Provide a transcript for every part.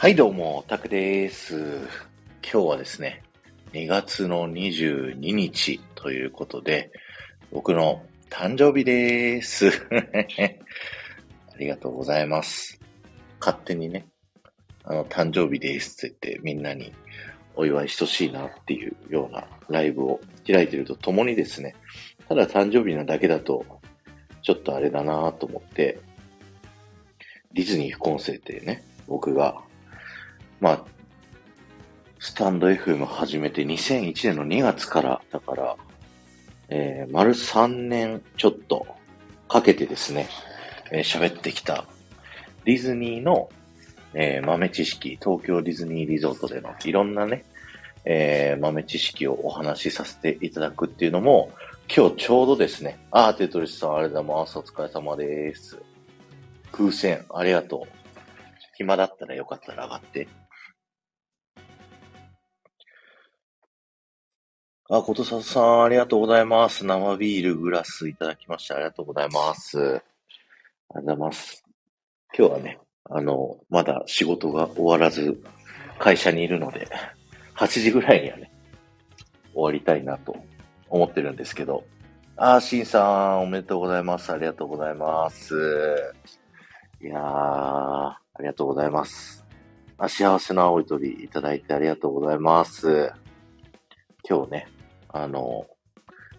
はい、どうも、タクです。今日はですね、2月の22日ということで、僕の誕生日です。ありがとうございます。勝手にね、あの、誕生日ですって言ってみんなにお祝いしてほしいなっていうようなライブを開いてるとともにですね、ただ誕生日なだけだと、ちょっとあれだなと思って、ディズニー副音声ってね、僕が、まあ、スタンド FM 始めて2001年の2月から、だから、えー、丸3年ちょっとかけてですね、えー喋ってきたディズニーの、えー豆知識、東京ディズニーリゾートでのいろんなね、えー豆知識をお話しさせていただくっていうのも、今日ちょうどですね、あー、テトリスさんありがとうございます。お疲れ様です。風船、ありがとう。暇だったらよかったら上がって。あ、ことささん、ありがとうございます。生ビールグラスいただきました。ありがとうございます。ありがとうございます。今日はね、あの、まだ仕事が終わらず、会社にいるので、8時ぐらいにはね、終わりたいなと思ってるんですけど。あー、しんさん、おめでとうございます。ありがとうございます。いやー、ありがとうございます。あ、幸せな青い鳥いただいてありがとうございます。今日ね、あの、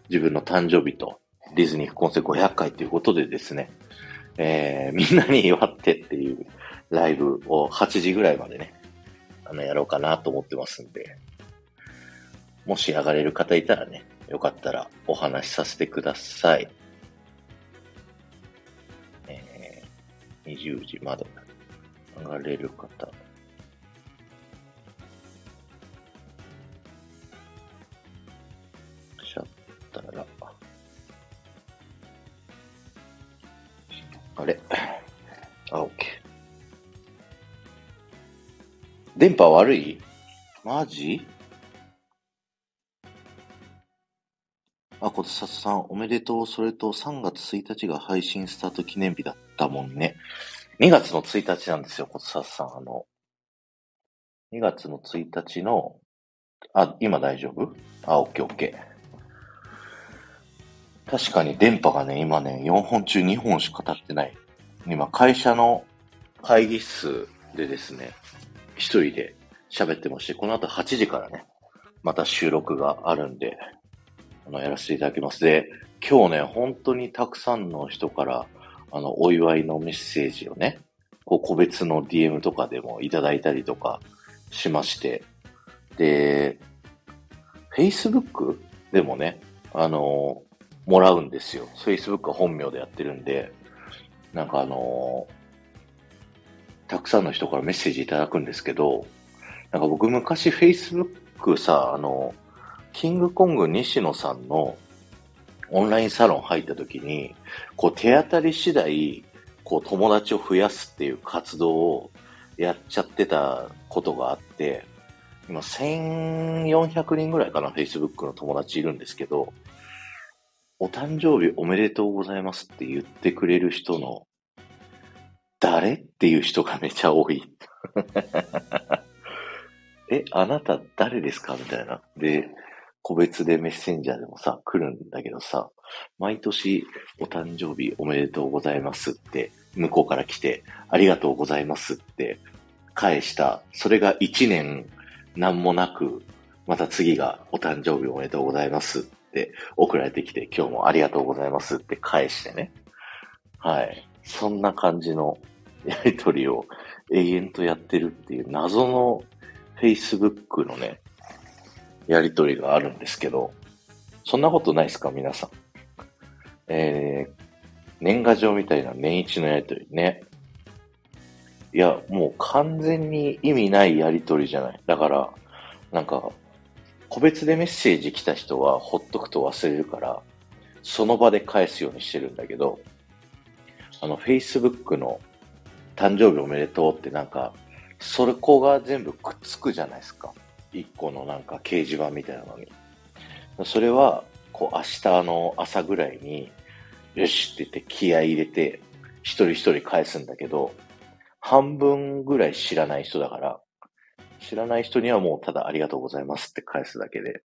自分の誕生日とディズニー副音声500回ということでですね、えー、みんなに祝ってっていうライブを8時ぐらいまでね、あの、やろうかなと思ってますんで、もし上がれる方いたらね、よかったらお話しさせてください。えー、20時まで上がれる方。ったら、あれあ、OK。電波悪い？マジ？あ、ことさつさん、おめでとう。それと3月1日が配信スタート記念日だったもんね。2月の1日なんですよ、ことさつさん。あの、2月の1日の、あ、今大丈夫？あ、オッケーオッケー。確かに電波がね、今ね、4本中2本しか経ってない。今、会社の会議室でですね、一人で喋ってまして、この後8時からね、また収録があるんで、あの、やらせていただきます。で、今日ね、本当にたくさんの人から、あの、お祝いのメッセージをね、こう、個別の DM とかでもいただいたりとかしまして、で、Facebook でもね、あの、もらうんですよ。Facebook は本名でやってるんで、なんかあのたくさんの人からメッセージいただくんですけど、なんか僕昔 Facebook さ、あの、キングコング西野さんのオンラインサロン入った時に、こう手当たり次第、こう友達を増やすっていう活動をやっちゃってたことがあって、今1400人ぐらいかな、Facebook の友達いるんですけど、お誕生日おめでとうございますって言ってくれる人の、誰っていう人がめちゃ多い。え、あなた誰ですかみたいな。で、個別でメッセンジャーでもさ、来るんだけどさ、毎年お誕生日おめでとうございますって、向こうから来て、ありがとうございますって返した。それが一年何もなく、また次がお誕生日おめでとうございますって送られてきて、今日もありがとうございますって返してね。はい。そんな感じのやりとりを永遠とやってるっていう謎の Facebook のね、やりとりがあるんですけど、そんなことないですか皆さん。えー、年賀状みたいな年一のやりとりね。いや、もう完全に意味ないやりとりじゃない。だから、なんか、個別でメッセージ来た人はほっとくと忘れるから、その場で返すようにしてるんだけど、あの、Facebook の誕生日おめでとうってなんか、それこが全部くっつくじゃないですか。一個のなんか掲示板みたいなのに。それは、こう明日の朝ぐらいに、よしって言って気合い入れて、一人一人返すんだけど、半分ぐらい知らない人だから、知らない人にはもうただありがとうございますって返すだけで、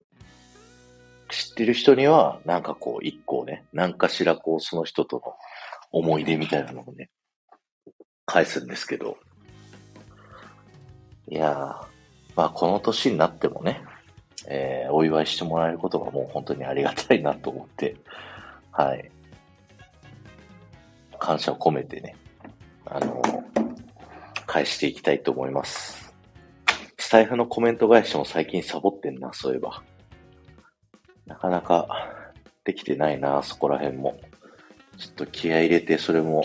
知ってる人にはなんかこう一個ね、何かしらこうその人との思い出みたいなのをね、返すんですけど、いやー、まあこの年になってもね、えー、お祝いしてもらえることがもう本当にありがたいなと思って、はい。感謝を込めてね、あの返していきたいと思います。スタイフのコメント返しも最近サボってんな、そういえば。なかなかできてないな、そこら辺も。ちょっと気合入れて、それも、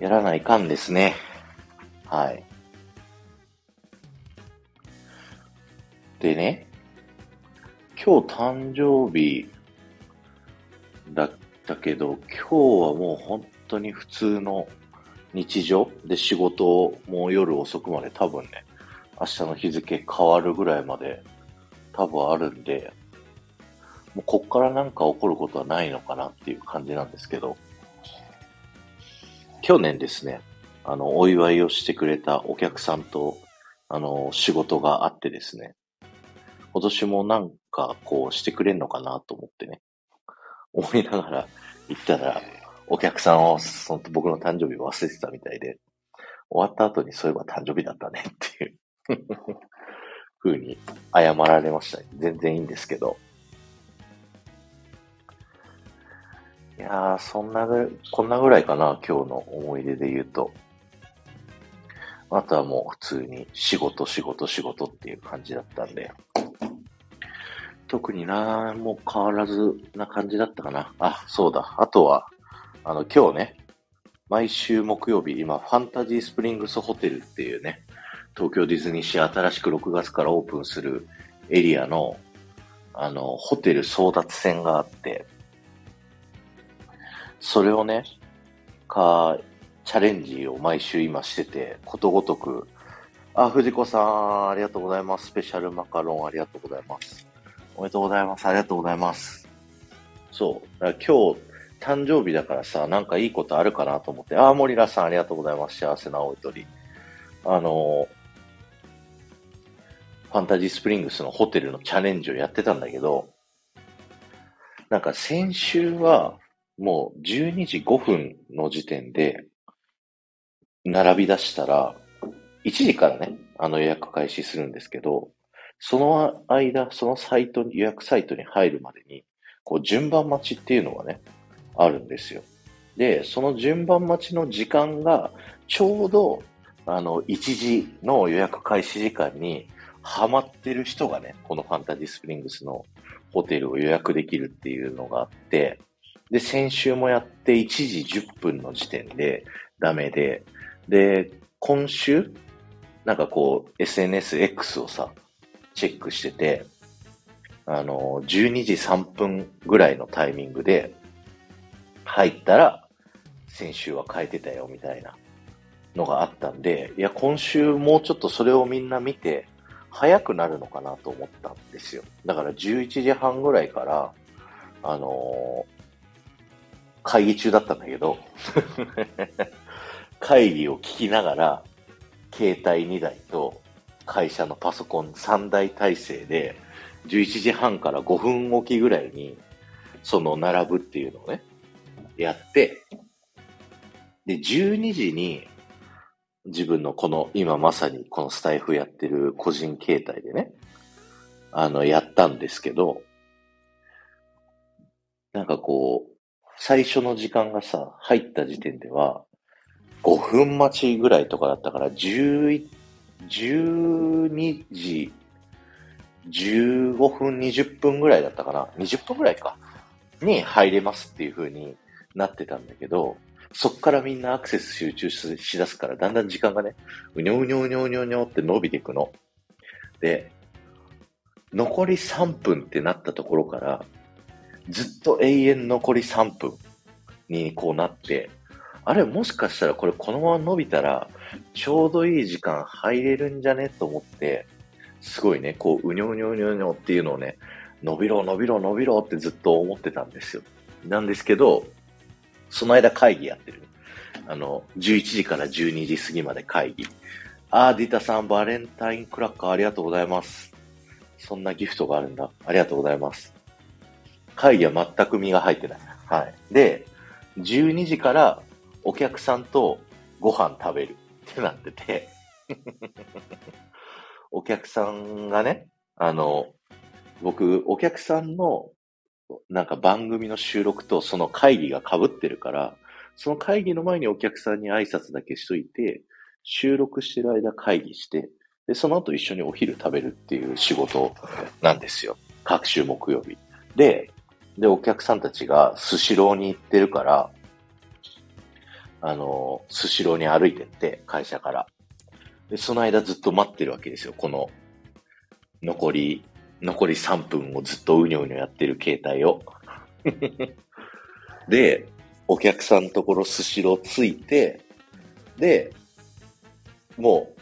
やらないかんですね。はい。でね、今日誕生日だったけど、今日はもう本当に普通の日常で仕事をもう夜遅くまで多分ね、明日の日付変わるぐらいまで多分あるんで、もうこっからなんか起こることはないのかなっていう感じなんですけど、去年ですね、あの、お祝いをしてくれたお客さんと、あの、仕事があってですね、今年もなんかこうしてくれんのかなと思ってね、思いながら行ったら、お客さんを、その僕の誕生日忘れてたみたいで、終わった後にそういえば誕生日だったねっていう 風に謝られました、ね。全然いいんですけど。いやー、そんなぐらい、こんなぐらいかな、今日の思い出で言うと。あとはもう普通に仕事、仕事、仕事っていう感じだったんで。特になもう変わらずな感じだったかな。あ、そうだ。あとは、あの、今日ね、毎週木曜日、今、ファンタジースプリングスホテルっていうね、東京ディズニーシー新しく6月からオープンするエリアの、あの、ホテル争奪戦があって、それをね、か、チャレンジを毎週今してて、ことごとく、あ、藤子さん、ありがとうございます。スペシャルマカロン、ありがとうございます。おめでとうございます。ありがとうございます。そう。だから今日、誕生日だからさ、なんかいいことあるかなと思って、あ、森田さんありがとうございます。幸せな青い鳥。あの、ファンタジースプリングスのホテルのチャレンジをやってたんだけど、なんか先週はもう12時5分の時点で並び出したら、1時からね、あの予約開始するんですけど、その間、そのサイトに、予約サイトに入るまでに、こう順番待ちっていうのがね、あるんですよ。で、その順番待ちの時間が、ちょうど、あの、1時の予約開始時間にハマってる人がね、このファンタジースプリングスのホテルを予約できるっていうのがあって、で、先週もやって1時10分の時点でダメで、で、今週、なんかこう、SNSX をさ、チェックしてて、あの、12時3分ぐらいのタイミングで入ったら、先週は変えてたよみたいなのがあったんで、いや、今週もうちょっとそれをみんな見て、早くなるのかなと思ったんですよ。だから11時半ぐらいから、あのー、会議中だったんだけど 会議を聞きながら、携帯2台と会社のパソコン3台体制で、11時半から5分おきぐらいに、その並ぶっていうのをね、やって、で、12時に、自分のこの、今まさにこのスタイフやってる個人携帯でね、あの、やったんですけど、なんかこう、最初の時間がさ、入った時点では、5分待ちぐらいとかだったから、11 12時15分、20分ぐらいだったかな。20分ぐらいか。に入れますっていう風になってたんだけど、そっからみんなアクセス集中しだすから、だんだん時間がね、うにょうにょうにょうにょうにょって伸びていくの。で、残り3分ってなったところから、ずっと永遠残り3分にこうなって、あれ、もしかしたらこれこのまま伸びたら、ちょうどいい時間入れるんじゃねと思って、すごいね、こう、うにょうにょうにょうにょっていうのをね、伸びろ、伸びろ、伸びろってずっと思ってたんですよ。なんですけど、その間会議やってる。あの、11時から12時過ぎまで会議。あー、ディタさん、バレンタインクラッカーありがとうございます。そんなギフトがあるんだ。ありがとうございます。会議は全く身が入ってない。はい。で、12時からお客さんとご飯食べるってなってて お客さんがね、あの、僕、お客さんのなんか番組の収録とその会議が被ってるから、その会議の前にお客さんに挨拶だけしといて、収録してる間会議して、で、その後一緒にお昼食べるっていう仕事なんですよ。各週木曜日。で、で、お客さんたちがスシローに行ってるから、あの、スシローに歩いてって、会社から。で、その間ずっと待ってるわけですよ。この、残り、残り3分をずっとうにょうにょやってる携帯を。で、お客さんのところスシローついて、で、もう、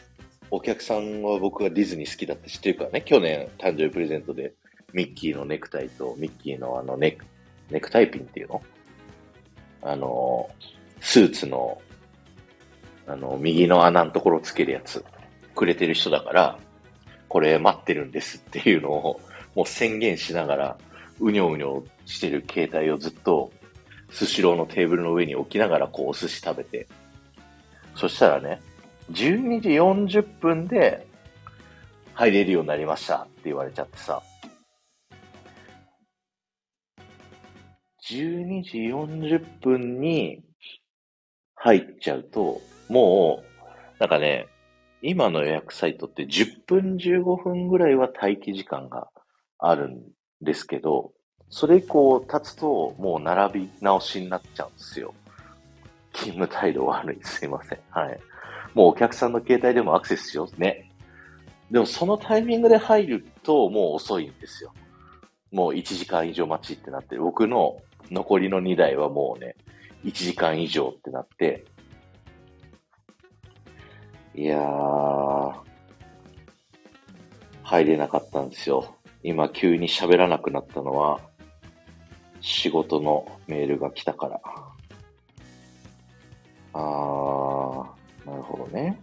お客さんは僕がディズニー好きだって知ってるからね、去年誕生日プレゼントでミッキーのネクタイとミッキーのあのネク、ネクタイピンっていうの？あの、スーツの、あの、右の穴のところつけるやつ、くれてる人だから、これ待ってるんですっていうのを、もう宣言しながら、うにょうにょしてる携帯をずっと、スシローのテーブルの上に置きながら、こう、お寿司食べて。そしたらね、12時40分で入れるようになりましたって言われちゃってさ。12時40分に入っちゃうと、もう、なんかね、今の予約サイトって10分15分ぐらいは待機時間があるんですけど、それ以降経つともう並び直しになっちゃうんですよ。勤務態度悪い。すいません。はい。もうお客さんの携帯でもアクセスしようね。でもそのタイミングで入るともう遅いんですよ。もう1時間以上待ちってなって。僕の残りの2台はもうね、1時間以上ってなって、いやー、入れなかったんですよ。今急に喋らなくなったのは、仕事のメールが来たから。あー、なるほどね。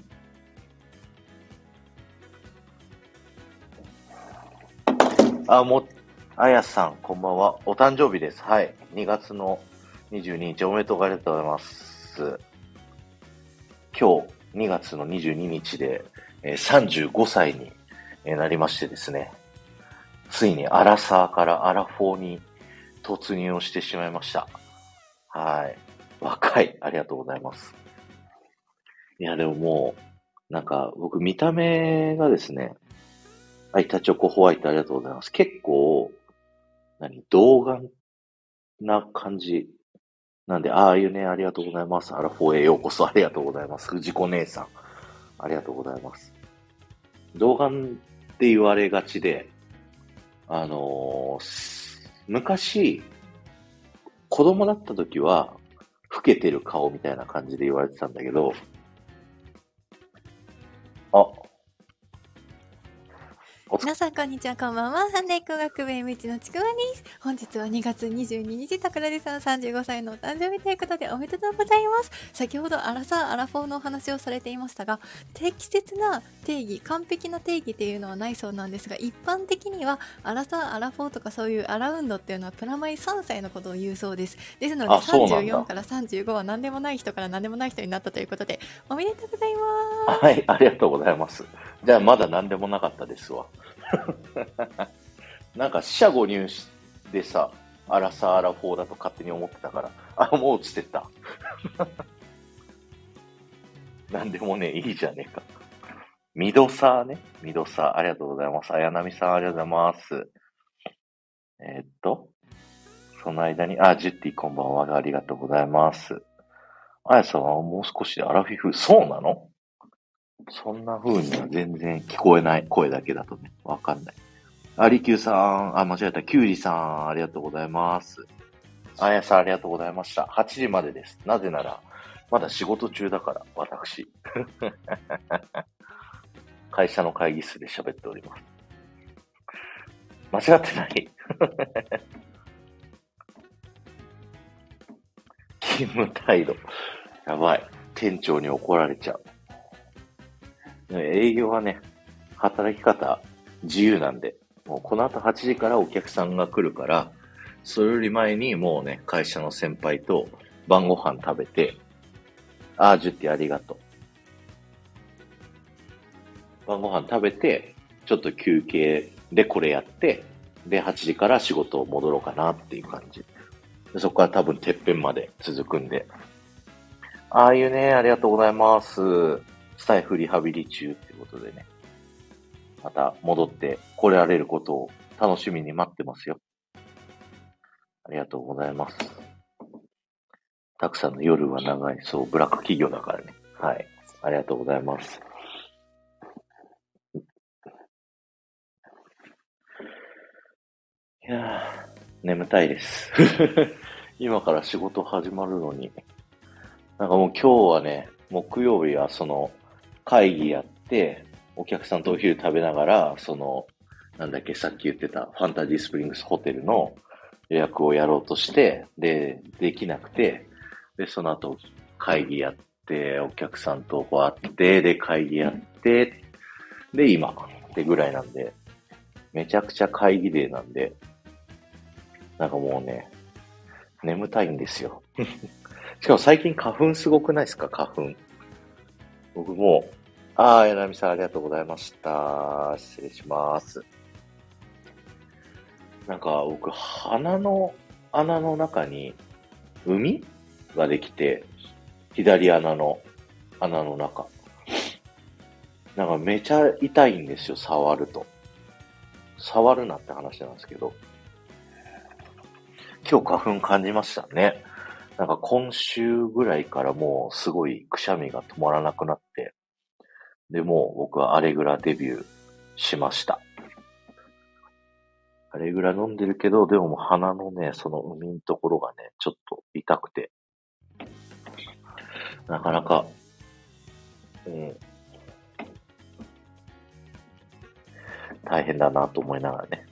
あ、も、あやさん、こんばんは。お誕生日です。はい。2月の22日、おめでとうございます。今日、2月の22日で、えー、35歳になりましてですね、ついにアラサーからアラフォーに突入をしてしまいました。はい。若い。ありがとうございます。いや、でももう、なんか、僕見た目がですね、あ、板チョコホワイトありがとうございます。結構、何、童顔な感じなんで、ああいうね、ありがとうございます。アラフォーへようこそありがとうございます。藤子姉さん。ありがとうございます。童顔って言われがちで、あのー、昔、子供だった時は、老けてる顔みたいな感じで言われてたんだけど、皆さん、こんにちは、こんばんは。サンデー工学部 M1 のちくわです。本日は2月22日、桜地さん35歳のお誕生日ということでおめでとうございます。先ほどアラサー、アラフォーのお話をされていましたが、適切な定義、完璧な定義っていうのはないそうなんですが、一般的には、アラサー、アラフォーとかそういうアラウンドっていうのはプラマイ3歳のことを言うそうです。ですので、34から35は何でもない人から何でもない人になったということで、おめでとうございます。はい、ありがとうございます。じゃあ、まだ何でもなかったですわ。なんか四捨五入でさ、アラサーアラフォーだと勝手に思ってたから、あ、もう落ちてった。なんでもね、いいじゃねえか。ミドサーね。ミドサー、ありがとうございます。綾波さん、ありがとうございます。えー、っと、その間に、あ、ジュッティこんばんは、ありがとうございます。あやさんはもう少しでアラフィフ、そうなの？そんな風には全然聞こえない声だけだとね、わかんない。アリキューさん、あ、間違えた。キュウリさん、ありがとうございます。あやさん、ありがとうございました。8時までです。なぜなら、まだ仕事中だから、私。会社の会議室で喋っております。間違ってない 勤務態度。やばい。店長に怒られちゃう。営業はね、働き方自由なんで、もうこの後8時からお客さんが来るから、それより前にもうね、会社の先輩と晩ご飯食べて、あー、ジュッティありがとう。晩ご飯食べて、ちょっと休憩でこれやって、で、8時から仕事を戻ろうかなっていう感じ。そこから多分てっぺんまで続くんで。ああいうね、ありがとうございます。スタイフリハビリ中ってことでね。また戻って来られることを楽しみに待ってますよ。ありがとうございます。たくさんの夜は長い。そう、ブラック企業だからね。はい。ありがとうございます。いやー、眠たいです。今から仕事始まるのに。なんかもう今日はね、木曜日はその会議やって、お客さんとお昼食べながら、その、なんだっけ、さっき言ってたファンタジースプリングスホテルの予約をやろうとして、で、できなくて、で、その後会議やって、お客さんとこう会って、で、会議やって、で、今ってぐらいなんで、めちゃくちゃ会議デーなんで、なんかもうね、眠たいんですよ。しかも最近花粉すごくないですか？花粉。僕も、ああ、柳さんありがとうございました。失礼します。なんか僕、鼻の穴の中に海？ができて、左穴の穴の中。なんかめちゃ痛いんですよ、触ると。触るなって話なんですけど。今日花粉感じましたね。なんか今週ぐらいからもうすごいくしゃみが止まらなくなって、で、も僕はアレグラデビューしました。アレグラ飲んでるけど、でもも鼻のね、その海のところがね、ちょっと痛くて、なかなか、うん、大変だなと思いながらね。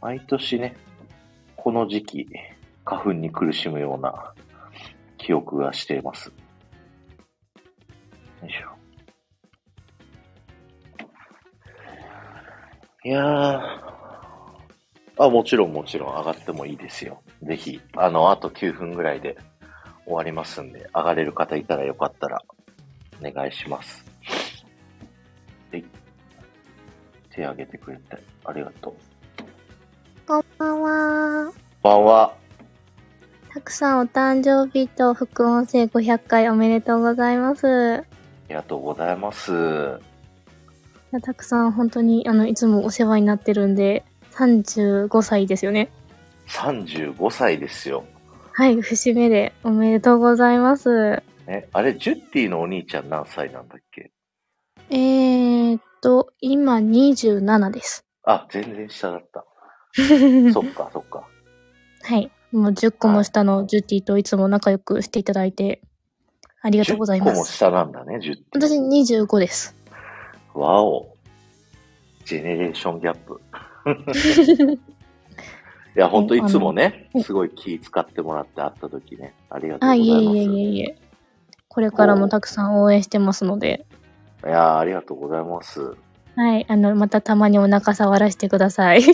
毎年ね、この時期、花粉に苦しむような記憶がしています。いやー、あ、もちろんもちろん上がってもいいですよ。ぜひ、あの、あと9分ぐらいで終わりますんで、上がれる方いたらよかったら、お願いします。はい。手挙げてくれて、ありがとう。こんばんは。こんばんは。たくさんお誕生日と副音声500回おめでとうございます。ありがとうございます。たくさん本当に、あの、いつもお世話になってるんで、35歳ですよね。35歳ですよ。はい、節目でおめでとうございます。え、あれ、ジュッティのお兄ちゃん何歳なんだっけ？えーっと、今27です。あ、全然下だった。そっか、そっか。はい。もう10個も下のジュティといつも仲良くしていただいて、ありがとうございま10個もす。下なんだね、ジュッティ。私25です。わお。ジェネレーションギャップ。いや、ほんといつもねすごい気使ってもらって会った時ね、ありがとうあ、ございます。いえいえいえいえ。これからもたくさん応援してますので、いやーありがとうございます。はい。あの、またたまにお腹触らせてください。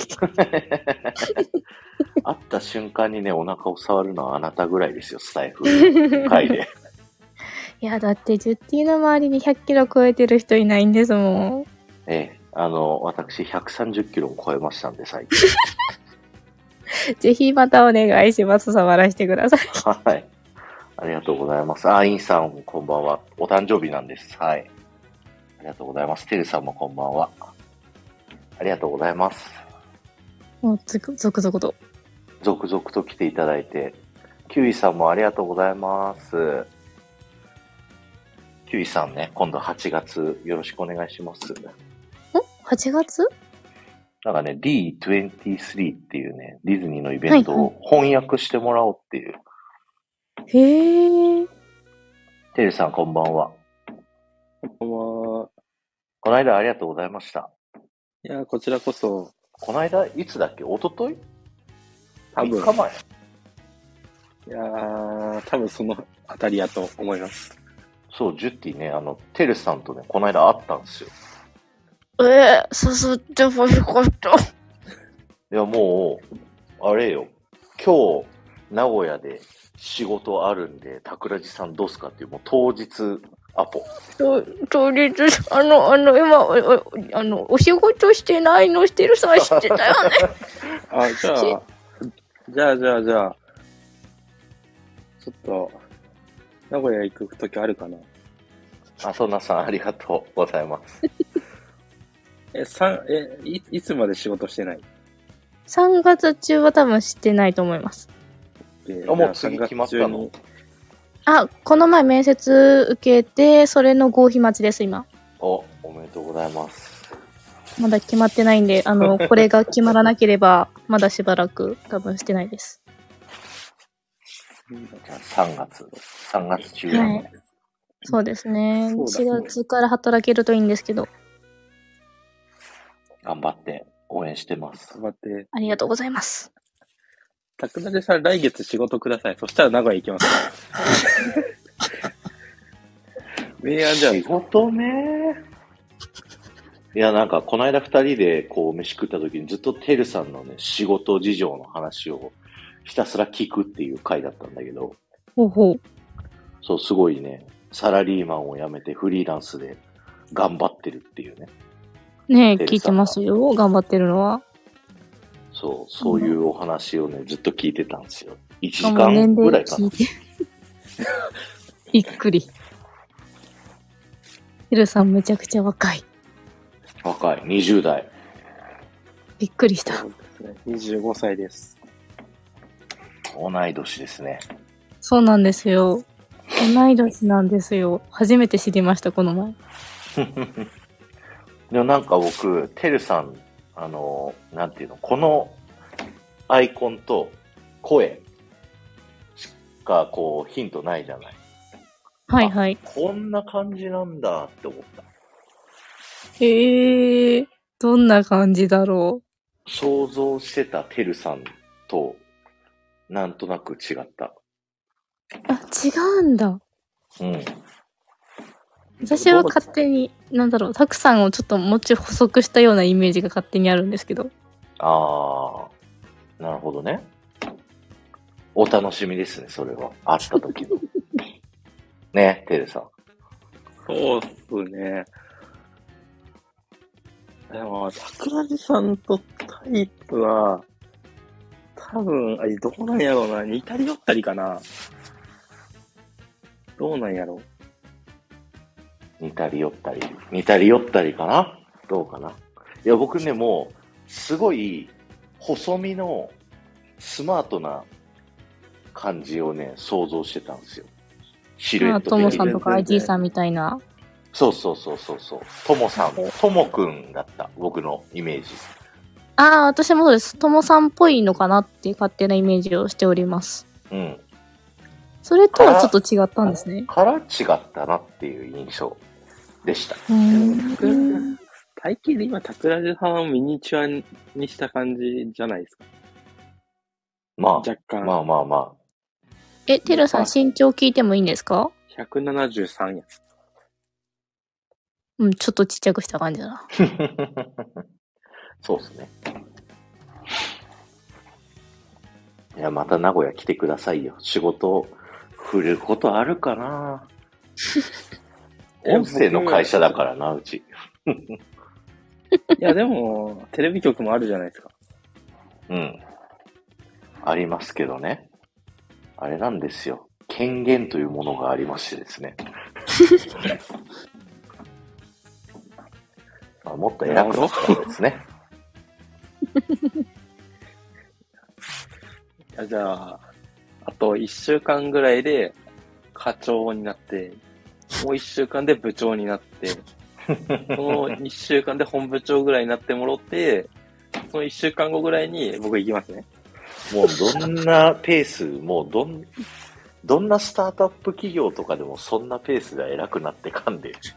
会った瞬間にね、お腹を触るのはあなたぐらいですよ、スタイフ会で。いや、だって、ジュッティの周りに100キロ超えてる人いないんですもん。ええ、あの、私130キロを超えましたんで、最近。ぜひまたお願いします。触らせてください。はい。ありがとうございます。あ、インさん、こんばんは。お誕生日なんです。はい。ありがとうございます。てるさんもこんばんは。ありがとうございます。もう、続々と。続々と来ていただいて。キュウイさんもありがとうございます。キュウイさんね、今度8月よろしくお願いします。ん ?8 月？なんかね、D23 っていうね、ディズニーのイベントを翻訳してもらおうっていう。へえ。てるさんこんばんは。こんばんは。この間ありがとうございました。いや、こちらこそ、この間、いつだっけ？一昨日多分 ?3 日前いやー、多分そのあたりやと思います。そう、ジュッティね、あの、テルさんとね、この間会ったんですよ。えー、誘ってほしかった。いや、もう、あれよ。今日、名古屋で仕事あるんで、桜地さんどうすかっていう、もう当日アポ。と、当日、あの、あの、今、おおあの、お仕事してないのしてるさん知ってたよね。あ、じゃあ、じゃあ、じゃあ、じゃあ、ちょっと、名古屋行くときあるかな？あ、そんなさん、ありがとうございます。え、三え、い、いつまで仕事してない？3月中は多分知ってないと思います。であもう次決まったの？3月中にあ、この前面接受けて、それの合否待ちです、今。お、おめでとうございます。まだ決まってないんで、あの、これが決まらなければ、まだしばらく多分してないです。じゃあ3月、3月中なので、そうですね。そうだ4月から働けるといいんですけど、頑張って応援してます。頑張って。ありがとうございます。桜地さん、来月仕事ください。そしたら名古屋行きます。明暗じゃん仕。事ね。いや、なんか、この間二人で、こう、飯食った時にずっとてるさんのね、仕事事情の話をひたすら聞くっていう回だったんだけど、ほうほう。そう、すごいね、サラリーマンを辞めてフリーランスで頑張ってるっていうね。ねえ、聞いてますよ。頑張ってるのは。そう、そういうお話をね、ずっと聞いてたんですよ。1時間ぐら齢いかな聞い。て。びっくり。てるさんめちゃくちゃ若い。若い、20代。びっくりした。そうですね。25歳です。同い年ですね。そうなんですよ。同い年なんですよ。初めて知りました、この前。でもなんか僕、てるさん、あの、なんていうの、このアイコンと声しかこうヒントないじゃない。はいはい。こんな感じなんだって思った。へえー、どんな感じだろ想像してたてるさんと、なんとなく違った。う。あ、違うんだ。うん。私は勝手に、なんだろう、たくさんをちょっともうちょい補足したようなイメージが勝手にあるんですけど。ああ、なるほどね。お楽しみですね、それは。会った時の。ね、てるさん。そうっすね。でも、桜地さんとタイプは、多分、あれ、どうなんやろうな。似たり寄ったりかな。どうなんやろ似たり寄ったり。似たり寄ったりかなどうかないや、僕ね、もう、すごい、細身の、スマートな感じをね、想像してたんですよ。シルエあ、ットとも。さんとか IG さんみたいな。そうそうそうそうそう。ともさん、ともくんだった。僕のイメージ。ああ、私もそうです。ともさんっぽいのかなっていう勝手なイメージをしております。うん。それとはちょっと違ったんですね。から違ったなっていう印象でした。うーん。体型で今、桜地さんをミニチュアにした感じじゃないですか。まあ、若干。まあまあまえ、テルさん身長聞いてもいいんですか？173や。うん、ちょっとちっちゃくした感じだな。あ。そうですね。いや、また名古屋来てくださいよ。仕事、振ることあるかな 音声の会社だからな、うち。いや、でも、テレビ局もあるじゃないですか。うん。ありますけどね。あれなんですよ。権限というものがありましてですね。まあ、もっと偉くなったんですね。い やじゃあ、あと1週間ぐらいで課長になって、もう1週間で部長になって、その1週間で本部長ぐらいになってもろって、その1週間後ぐらいに僕行きますね。もうどんなペース、もうどん、どんなスタートアップ企業とかでもそんなペースが偉くなってかんで。ち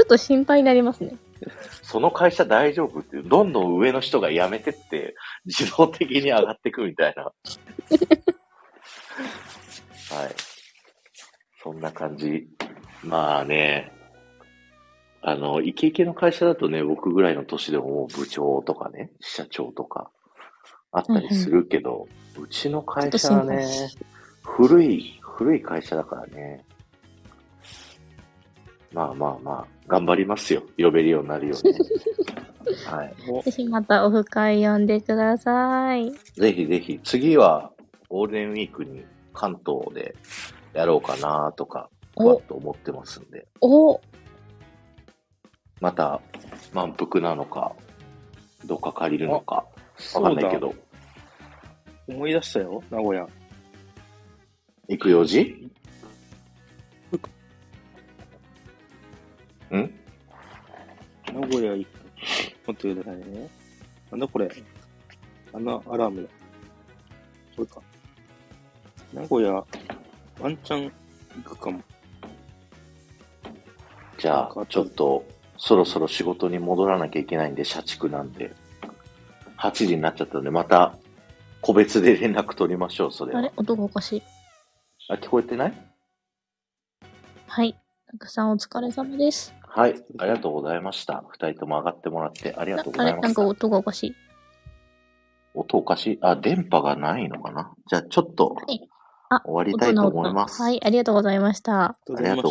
ょっと心配になりますね。その会社大丈夫っていう、どんどん上の人が辞めてって、自動的に上がってくみたいな。はい。そんな感じ。まあね、あの、イケイケの会社だとね、僕ぐらいの年でももう部長とかね、社長とか、あったりするけど、うちの会社はね古い、古い会社だからね。まあまあまあ、頑張りますよ。呼べるようになるようにね。はい。おぜひまたオフ会呼んでください。ぜひぜひ、次はゴールデンウィークに関東でやろうかなとか、ふわっお、と思ってますんで、お、また満腹なのか、どっか借りるのか、わかんないけ。ど、思い出したよ、名古屋。行く用事？ん？名古屋行く。待ってくださいね。なんだこれ。あのアラームだ。これか。名古屋、ワンチャン行くかも。じゃあ、ちょっと、そろそろ仕事に戻らなきゃいけないんで、社畜なんで。8時になっちゃったので、また、個別で連絡取りましょう、それはあれ？音がおかしい。あ、聞こえてない？はい。たくさんお疲れ様です。はい、ありがとうございました。二人とも上がってもらってありがとうございました。なんか音がおかしい。音おかしい？あ、電波がないのかな？じゃあちょっとはいあ終わりたいと思います。音の音はい、ありがとうございました。ありがとうございました